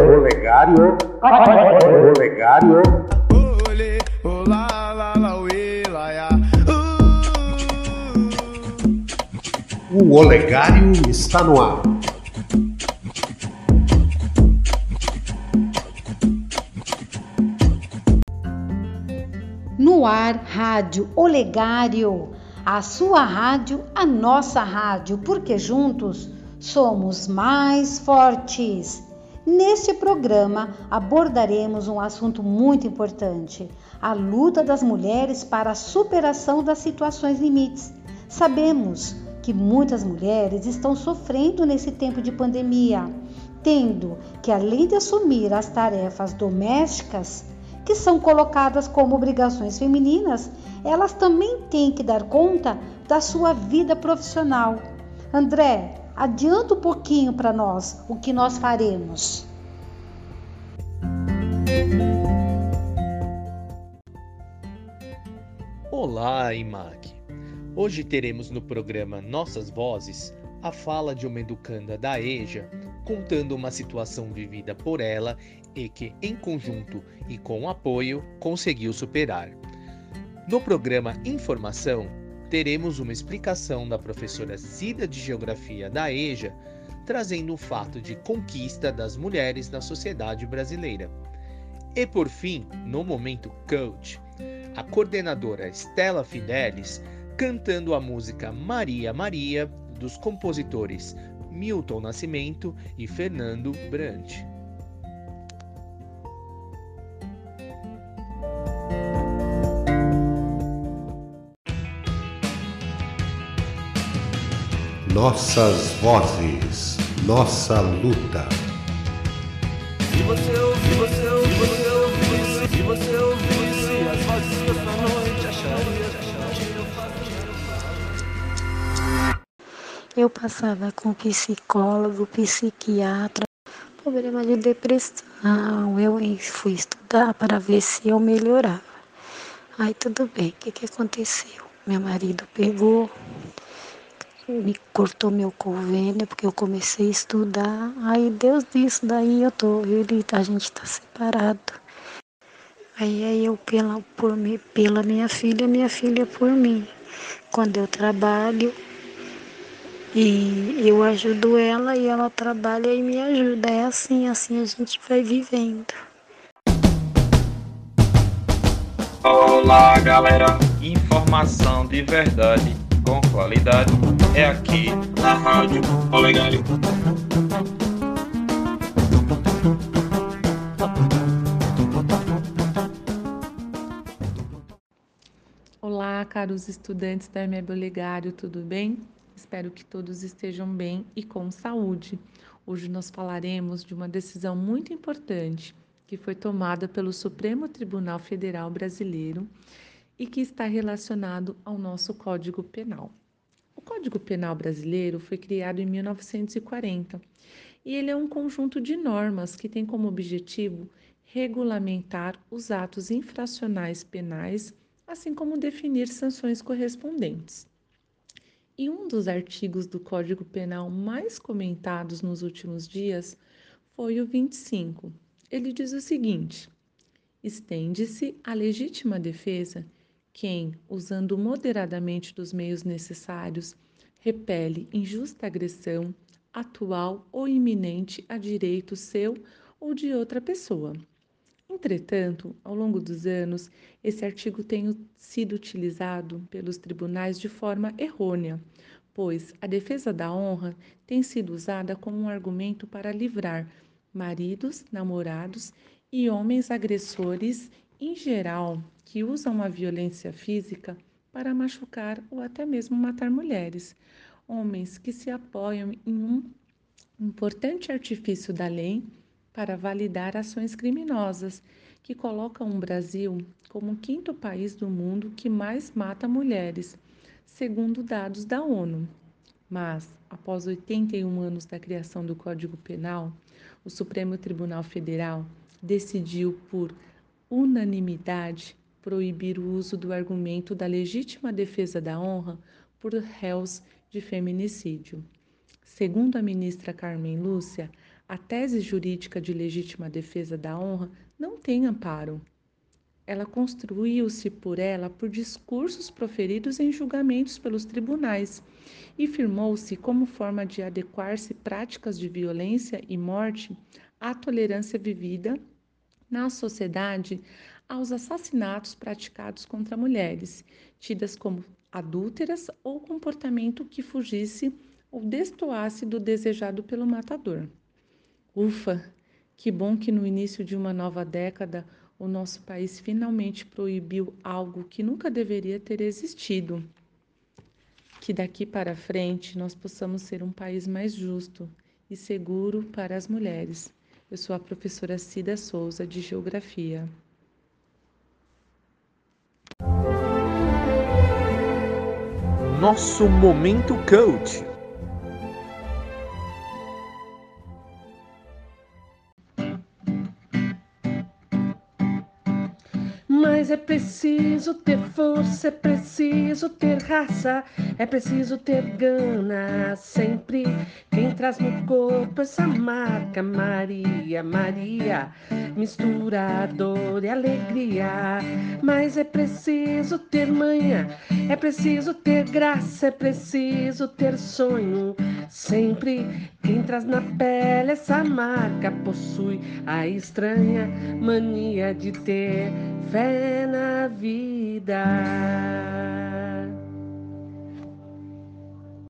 Olegário. Olegário. Olê, olá, lá, lá, uê, lá, ya. O Olegário está no ar. No ar, Rádio Olegário, a sua rádio, a nossa rádio, porque juntos somos mais fortes. Neste programa abordaremos um assunto muito importante: a luta das mulheres para a superação das situações limites. Sabemos que muitas mulheres estão sofrendo nesse tempo de pandemia, tendo que, além de assumir as tarefas domésticas, que são colocadas como obrigações femininas, elas também têm que dar conta da sua vida profissional. André, adianta um pouquinho para nós o que nós faremos. Olá, IMAC! Hoje teremos no programa Nossas Vozes a fala de uma educanda da EJA contando uma situação vivida por ela e que, em conjunto e com apoio, conseguiu superar. No programa Informação, teremos uma explicação da professora Cida de Geografia da EJA, trazendo o fato de conquista das mulheres na sociedade brasileira. E por fim, no momento coach, a coordenadora Stella Fidelis cantando a música Maria Maria dos compositores Milton Nascimento e Fernando Brant. Nossas vozes. Nossa luta. Se você ouvir, você ouvir, você ouvir, se você ouvisse as vozes dessa noite, acharia, eu. Eu passava com psicólogo, psiquiatra, problema de depressão. Eu fui estudar para ver se eu melhorava. Aí tudo bem, o que, que aconteceu? Meu marido pegou, me cortou meu convênio porque eu comecei a estudar. Aí Deus disse, daí eu tô, ele, a gente tá separado. Aí, aí eu pela, por mim, pela minha filha, minha filha por mim. Quando eu trabalho e eu ajudo ela e ela trabalha e me ajuda. É assim, assim a gente vai vivendo. Olá, galera! Informação de verdade com qualidade é aqui na Rádio Olegário. Olá, caros estudantes da MEB Olegário, tudo bem? Espero que todos estejam bem e com saúde. Hoje nós falaremos de uma decisão muito importante que foi tomada pelo Supremo Tribunal Federal Brasileiro e que está relacionado ao nosso Código Penal. O Código Penal brasileiro foi criado em 1940 e ele é um conjunto de normas que tem como objetivo regulamentar os atos infracionais penais, assim como definir sanções correspondentes. E um dos artigos do Código Penal mais comentados nos últimos dias foi o 25. Ele diz o seguinte: estende-se a legítima defesa quem, usando moderadamente dos meios necessários, repele injusta agressão, atual ou iminente a direito seu ou de outra pessoa. Entretanto, ao longo dos anos, esse artigo tem sido utilizado pelos tribunais de forma errônea, pois a defesa da honra tem sido usada como um argumento para livrar maridos, namorados e homens agressores em geral que usam a violência física para machucar ou até mesmo matar mulheres, homens que se apoiam em um importante artifício da lei para validar ações criminosas que colocam o Brasil como o quinto país do mundo que mais mata mulheres, segundo dados da ONU. Mas, após 81 anos da criação do Código Penal, o Supremo Tribunal Federal decidiu por unanimidade proibir o uso do argumento da legítima defesa da honra por réus de feminicídio. Segundo a ministra Carmen Lúcia, A tese jurídica de legítima defesa da honra não tem amparo. Ela construiu-se por ela por discursos proferidos em julgamentos pelos tribunais e firmou-se como forma de adequar-se práticas de violência e morte à tolerância vivida na sociedade aos assassinatos praticados contra mulheres, tidas como adúlteras ou comportamento que fugisse ou destoasse do desejado pelo matador. Ufa, que bom que no início de uma nova década o nosso país finalmente proibiu algo que nunca deveria ter existido. Que daqui para frente nós possamos ser um país mais justo e seguro para as mulheres. Eu sou a professora Cida Souza, de Geografia. Nosso Momento Coach. Mas é preciso ter força, é preciso ter raça, é preciso ter gana. Sempre quem traz no corpo essa marca, Maria, Maria, mistura dor e alegria. Mas é preciso ter manha, é preciso ter graça, é preciso ter sonho. Sempre quem traz na pele essa marca possui a estranha mania de ter fé na vida.